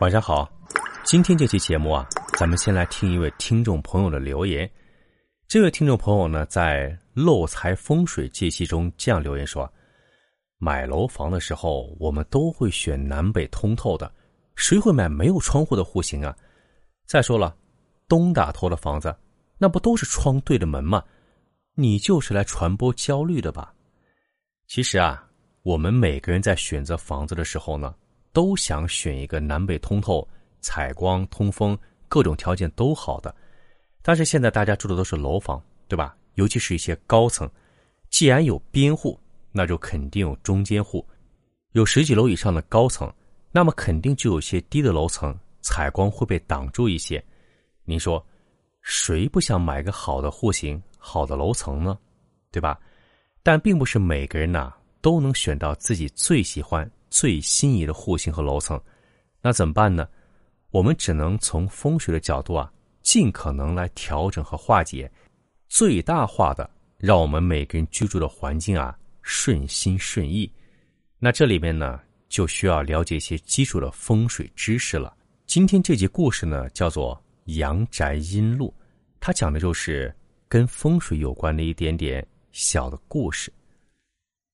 晚上好，今天这期节目啊，咱们先来听一位听众朋友的留言。这位听众朋友呢，在漏财风水解析中这样留言说：“买楼房的时候，我们都会选南北通透的，谁会买没有窗户的户型啊？再说了，东打头的房子，那不都是窗对着门吗？你就是来传播焦虑的吧？其实啊，我们每个人在选择房子的时候呢。”都想选一个南北通透、采光、通风各种条件都好的，但是现在大家住的都是楼房，对吧？尤其是一些高层，既然有边户，那就肯定有中间户，有十几楼以上的高层，那么肯定就有些低的楼层，采光会被挡住一些。您说，谁不想买个好的户型、好的楼层呢？对吧？但并不是每个人呐都能选到自己最喜欢。最心仪的户型和楼层，那怎么办呢？我们只能从风水的角度啊，尽可能来调整和化解，最大化的让我们每个人居住的环境啊顺心顺意。那这里面呢，就需要了解一些基础的风水知识了。今天这集故事呢，叫做《阳宅阴路》，它讲的就是跟风水有关的一点点小的故事。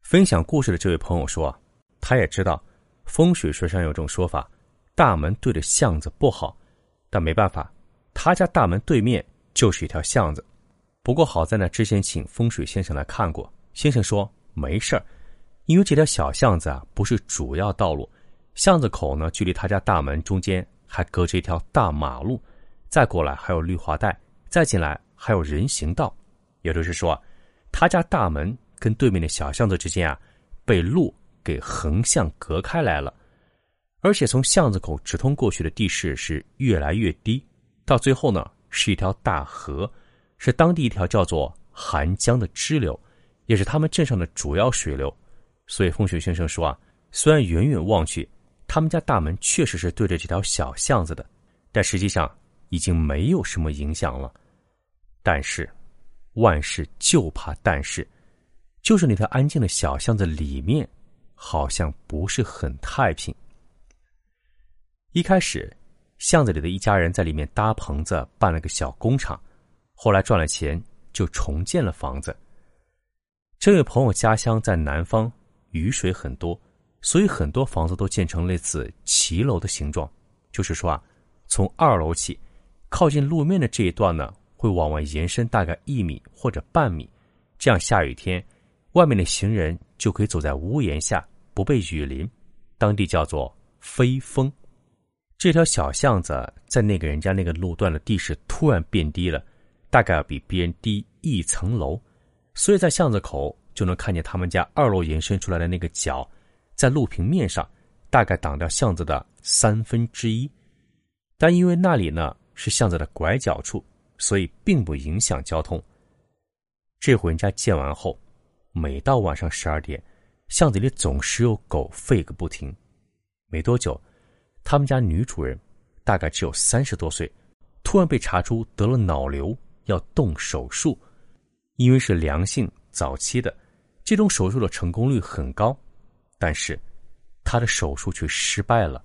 分享故事的这位朋友说啊。他也知道，风水学上有种说法，大门对着巷子不好，但没办法，他家大门对面就是一条巷子。不过好在呢，之前请风水先生来看过，先生说没事儿，因为这条小巷子啊不是主要道路，巷子口呢距离他家大门中间还隔着一条大马路，再过来还有绿化带，再进来还有人行道，也就是说，他家大门跟对面的小巷子之间啊被路。给横向隔开来了，而且从巷子口直通过去的地势是越来越低，到最后呢是一条大河，是当地一条叫做韩江的支流，也是他们镇上的主要水流。所以风水先生说啊，虽然远远望去，他们家大门确实是对着这条小巷子的，但实际上已经没有什么影响了。但是，万事就怕但是，就是那条安静的小巷子里面。好像不是很太平。一开始，巷子里的一家人在里面搭棚子，办了个小工厂。后来赚了钱，就重建了房子。这位朋友家乡在南方，雨水很多，所以很多房子都建成类似骑楼的形状。就是说啊，从二楼起，靠近路面的这一段呢，会往外延伸大概一米或者半米，这样下雨天。外面的行人就可以走在屋檐下，不被雨淋，当地叫做飞风。这条小巷子在那个人家那个路段的地势突然变低了，大概要比别人低一层楼，所以在巷子口就能看见他们家二楼延伸出来的那个角，在路平面上大概挡掉巷子的三分之一，但因为那里呢是巷子的拐角处，所以并不影响交通。这户人家建完后。每到晚上十二点，巷子里总是有狗吠个不停。没多久，他们家女主人大概只有三十多岁，突然被查出得了脑瘤，要动手术。因为是良性早期的，这种手术的成功率很高，但是他的手术却失败了。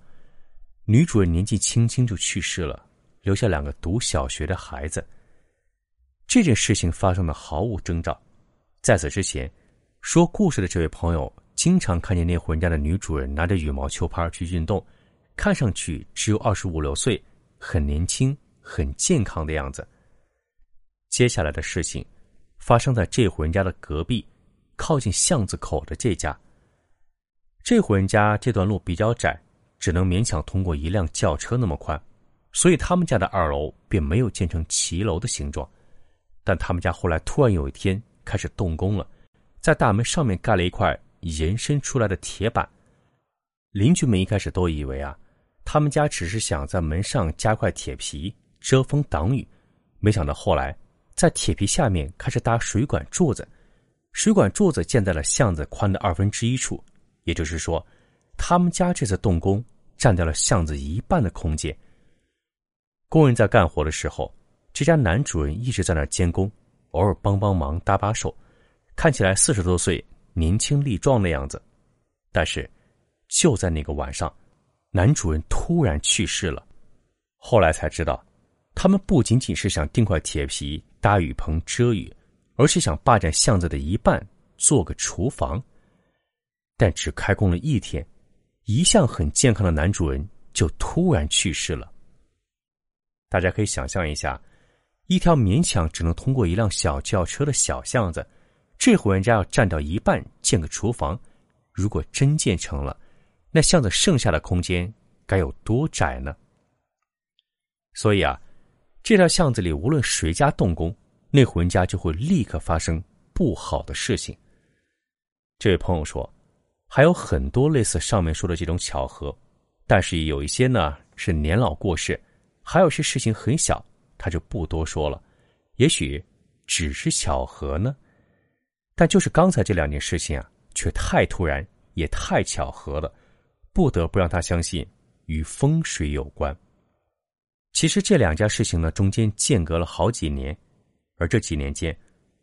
女主人年纪轻轻就去世了，留下两个读小学的孩子。这件事情发生的毫无征兆，在此之前。说故事的这位朋友经常看见那户人家的女主人拿着羽毛球拍去运动，看上去只有二十五六岁，很年轻、很健康的样子。接下来的事情发生在这户人家的隔壁，靠近巷子口的这家。这户人家这段路比较窄，只能勉强通过一辆轿车那么宽，所以他们家的二楼便没有建成骑楼的形状。但他们家后来突然有一天开始动工了。在大门上面盖了一块延伸出来的铁板，邻居们一开始都以为啊，他们家只是想在门上加块铁皮遮风挡雨，没想到后来在铁皮下面开始搭水管柱子，水管柱子建在了巷子宽的二分之一处，也就是说，他们家这次动工占掉了巷子一半的空间。工人在干活的时候，这家男主人一直在那监工，偶尔帮帮忙搭把手。看起来四十多岁，年轻力壮的样子，但是就在那个晚上，男主人突然去世了。后来才知道，他们不仅仅是想订块铁皮搭雨棚遮雨，而是想霸占巷子的一半做个厨房。但只开工了一天，一向很健康的男主人就突然去世了。大家可以想象一下，一条勉强只能通过一辆小轿车的小巷子，这户人家要占掉一半建个厨房，如果真建成了，那巷子剩下的空间该有多窄呢？所以啊，这条巷子里无论谁家动工，那户人家就会立刻发生不好的事情。这位朋友说，还有很多类似上面说的这种巧合，但是有一些呢是年老过世，还有些事情很小，他就不多说了。也许只是巧合呢，但就是刚才这两件事情啊，却太突然，也太巧合了，不得不让他相信与风水有关。其实这两件事情呢，中间间隔了好几年，而这几年间，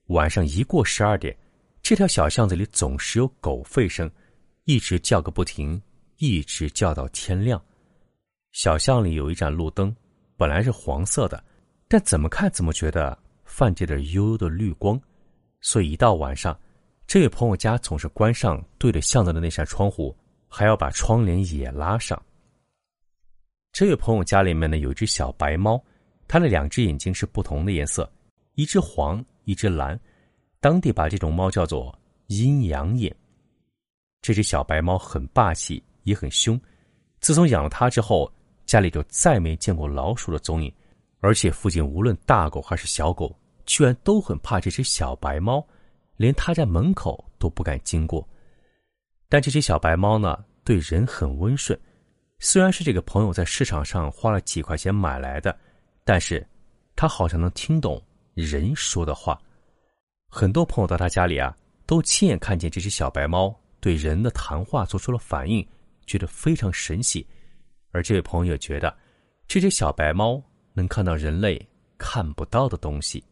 晚上一过十二点，这条小巷子里总是有狗吠声，一直叫个不停，一直叫到天亮。小巷里有一盏路灯，本来是黄色的，但怎么看怎么觉得泛着点悠悠的绿光，所以一到晚上，这位朋友家总是关上对着巷子的那扇窗户，还要把窗帘也拉上。这位朋友家里面呢有一只小白猫，它的两只眼睛是不同的颜色，一只黄，一只蓝，当地把这种猫叫做阴阳眼。这只小白猫很霸气，也很凶。自从养了它之后，家里就再没见过老鼠的踪影，而且附近无论大狗还是小狗，居然都很怕这只小白猫，连它在门口都不敢经过。但这只小白猫呢，对人很温顺。虽然是这个朋友在市场上花了几块钱买来的，但是，他好像能听懂人说的话。很多朋友到他家里啊，都亲眼看见这只小白猫对人的谈话做出了反应，觉得非常神奇。而这位朋友也觉得，这只小白猫能看到人类看不到的东西。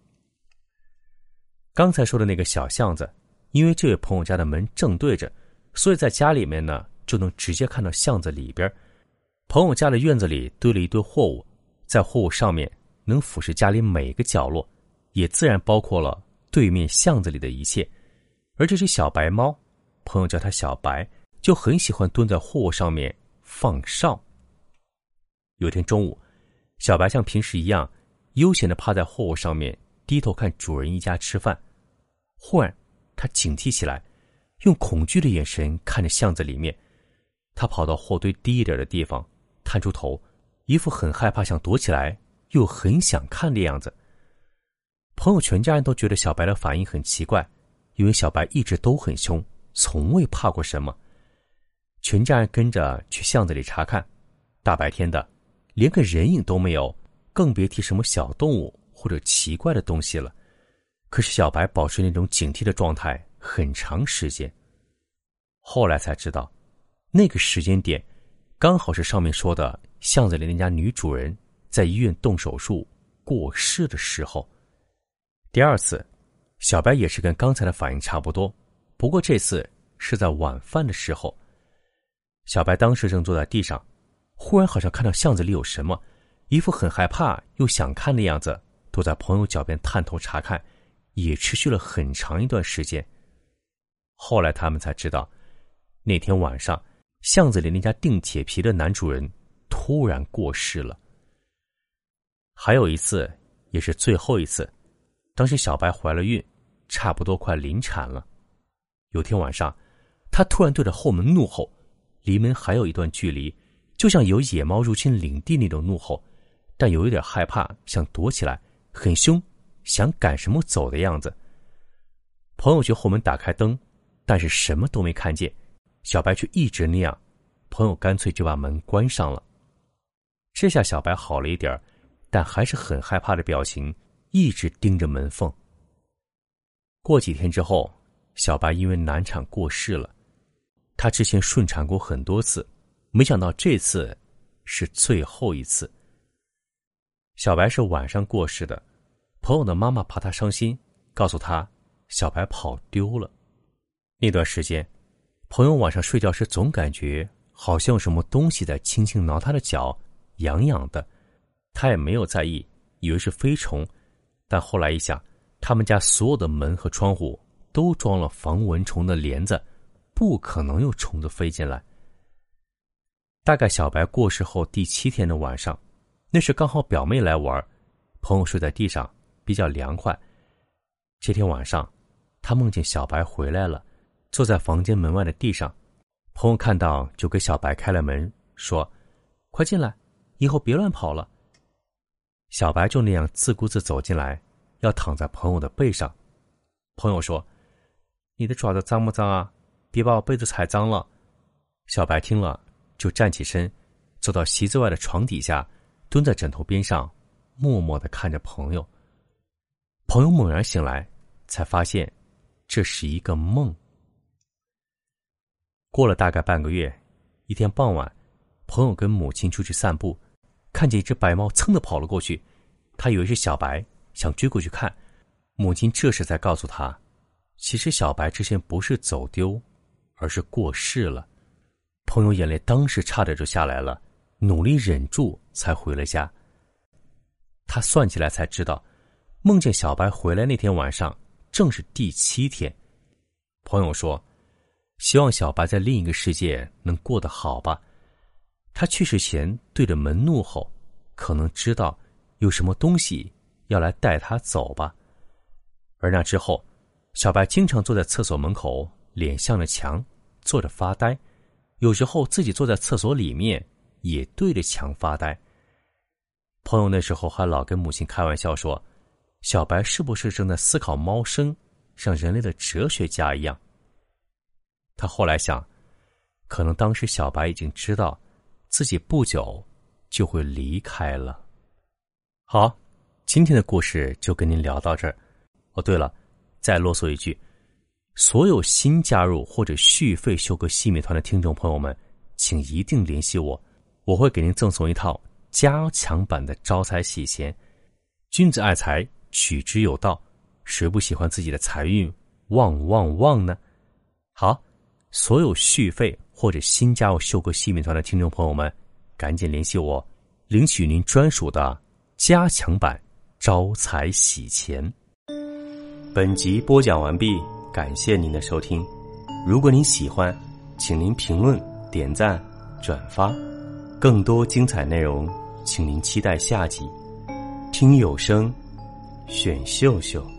刚才说的那个小巷子，因为这位朋友家的门正对着，所以在家里面呢，就能直接看到巷子里边。朋友家的院子里堆了一堆货物，在货物上面能俯视家里每个角落，也自然包括了对面巷子里的一切。而这只小白猫，朋友叫它小白，就很喜欢蹲在货物上面放哨。有天中午，小白像平时一样悠闲的趴在货物上面，低头看主人一家吃饭。忽然，他警惕起来，用恐惧的眼神看着巷子里面。他跑到货堆低一点的地方。探出头，一副很害怕、想躲起来又很想看的样子。朋友全家人都觉得小白的反应很奇怪，因为小白一直都很凶，从未怕过什么。全家人跟着去巷子里查看，大白天的，连个人影都没有，更别提什么小动物或者奇怪的东西了。可是小白保持那种警惕的状态很长时间。后来才知道，那个时间点。刚好是上面说的巷子里那家女主人在医院动手术过世的时候。第二次，小白也是跟刚才的反应差不多，不过这次是在晚饭的时候。小白当时正坐在地上，忽然好像看到巷子里有什么，一副很害怕又想看的样子，躲在朋友脚边探头查看，也持续了很长一段时间。后来他们才知道，那天晚上。巷子里那家订铁皮的男主人突然过世了。还有一次，也是最后一次，当时小白怀了孕，差不多快临产了。有天晚上，他突然对着后门怒吼，离门还有一段距离，就像有野猫入侵领地那种怒吼，但有一点害怕，想躲起来，很凶，想赶什么走的样子。朋友去后门打开灯，但是什么都没看见。小白却一直那样，朋友干脆就把门关上了。这下小白好了一点但还是很害怕的表情，一直盯着门缝。过几天之后，小白因为难产过世了。他之前顺产过很多次，没想到这次是最后一次。小白是晚上过世的，朋友的妈妈怕他伤心，告诉他小白跑丢了。那段时间。朋友晚上睡觉时总感觉好像有什么东西在轻轻挠他的脚，痒痒的。他也没有在意，以为是飞虫。但后来一想，他们家所有的门和窗户都装了防蚊虫的帘子，不可能有虫子飞进来。大概小白过世后第七天的晚上，那时刚好表妹来玩，朋友睡在地上，比较凉快。这天晚上，他梦见小白回来了，坐在房间门外的地上。朋友看到就给小白开了门，说：“快进来，以后别乱跑了。”小白就那样自顾自走进来，要躺在朋友的背上。朋友说：“你的爪子脏不脏啊？别把我被子踩脏了。”小白听了。就站起身，走到席子外的床底下，蹲在枕头边上，默默的看着朋友。朋友猛然醒来，才发现这是一个梦。过了大概半个月，一天傍晚，朋友跟母亲出去散步，看见一只白猫噌的跑了过去，他以为是小白，想追过去看。母亲这时才告诉他，其实小白之前不是走丢，而是过世了。朋友眼泪当时差点就下来了，努力忍住才回了家。他算起来才知道，梦见小白回来那天晚上正是第七天。朋友说：“希望小白在另一个世界能过得好吧。”他去世前对着门怒吼，可能知道有什么东西要来带他走吧。而那之后，小白经常坐在厕所门口，脸向着墙，坐着发呆。有时候自己坐在厕所里面，也对着墙发呆。朋友那时候还老跟母亲开玩笑说：“小白是不是正在思考猫生，像人类的哲学家一样？”他后来想，可能当时小白已经知道，自己不久就会离开了。好，今天的故事就跟您聊到这儿。哦，对了，再啰嗦一句。所有新加入或者续费修哥西米团的听众朋友们，请一定联系我，我会给您赠送一套加强版的招财喜钱。君子爱财，取之有道，谁不喜欢自己的财运旺旺旺呢？好，所有续费或者新加入修哥细米团的听众朋友们，赶紧联系我，领取您专属的加强版招财喜钱。本集播讲完毕。感谢您的收听，如果您喜欢，请您评论、点赞、转发，更多精彩内容，请您期待下集。听有声，选秀秀。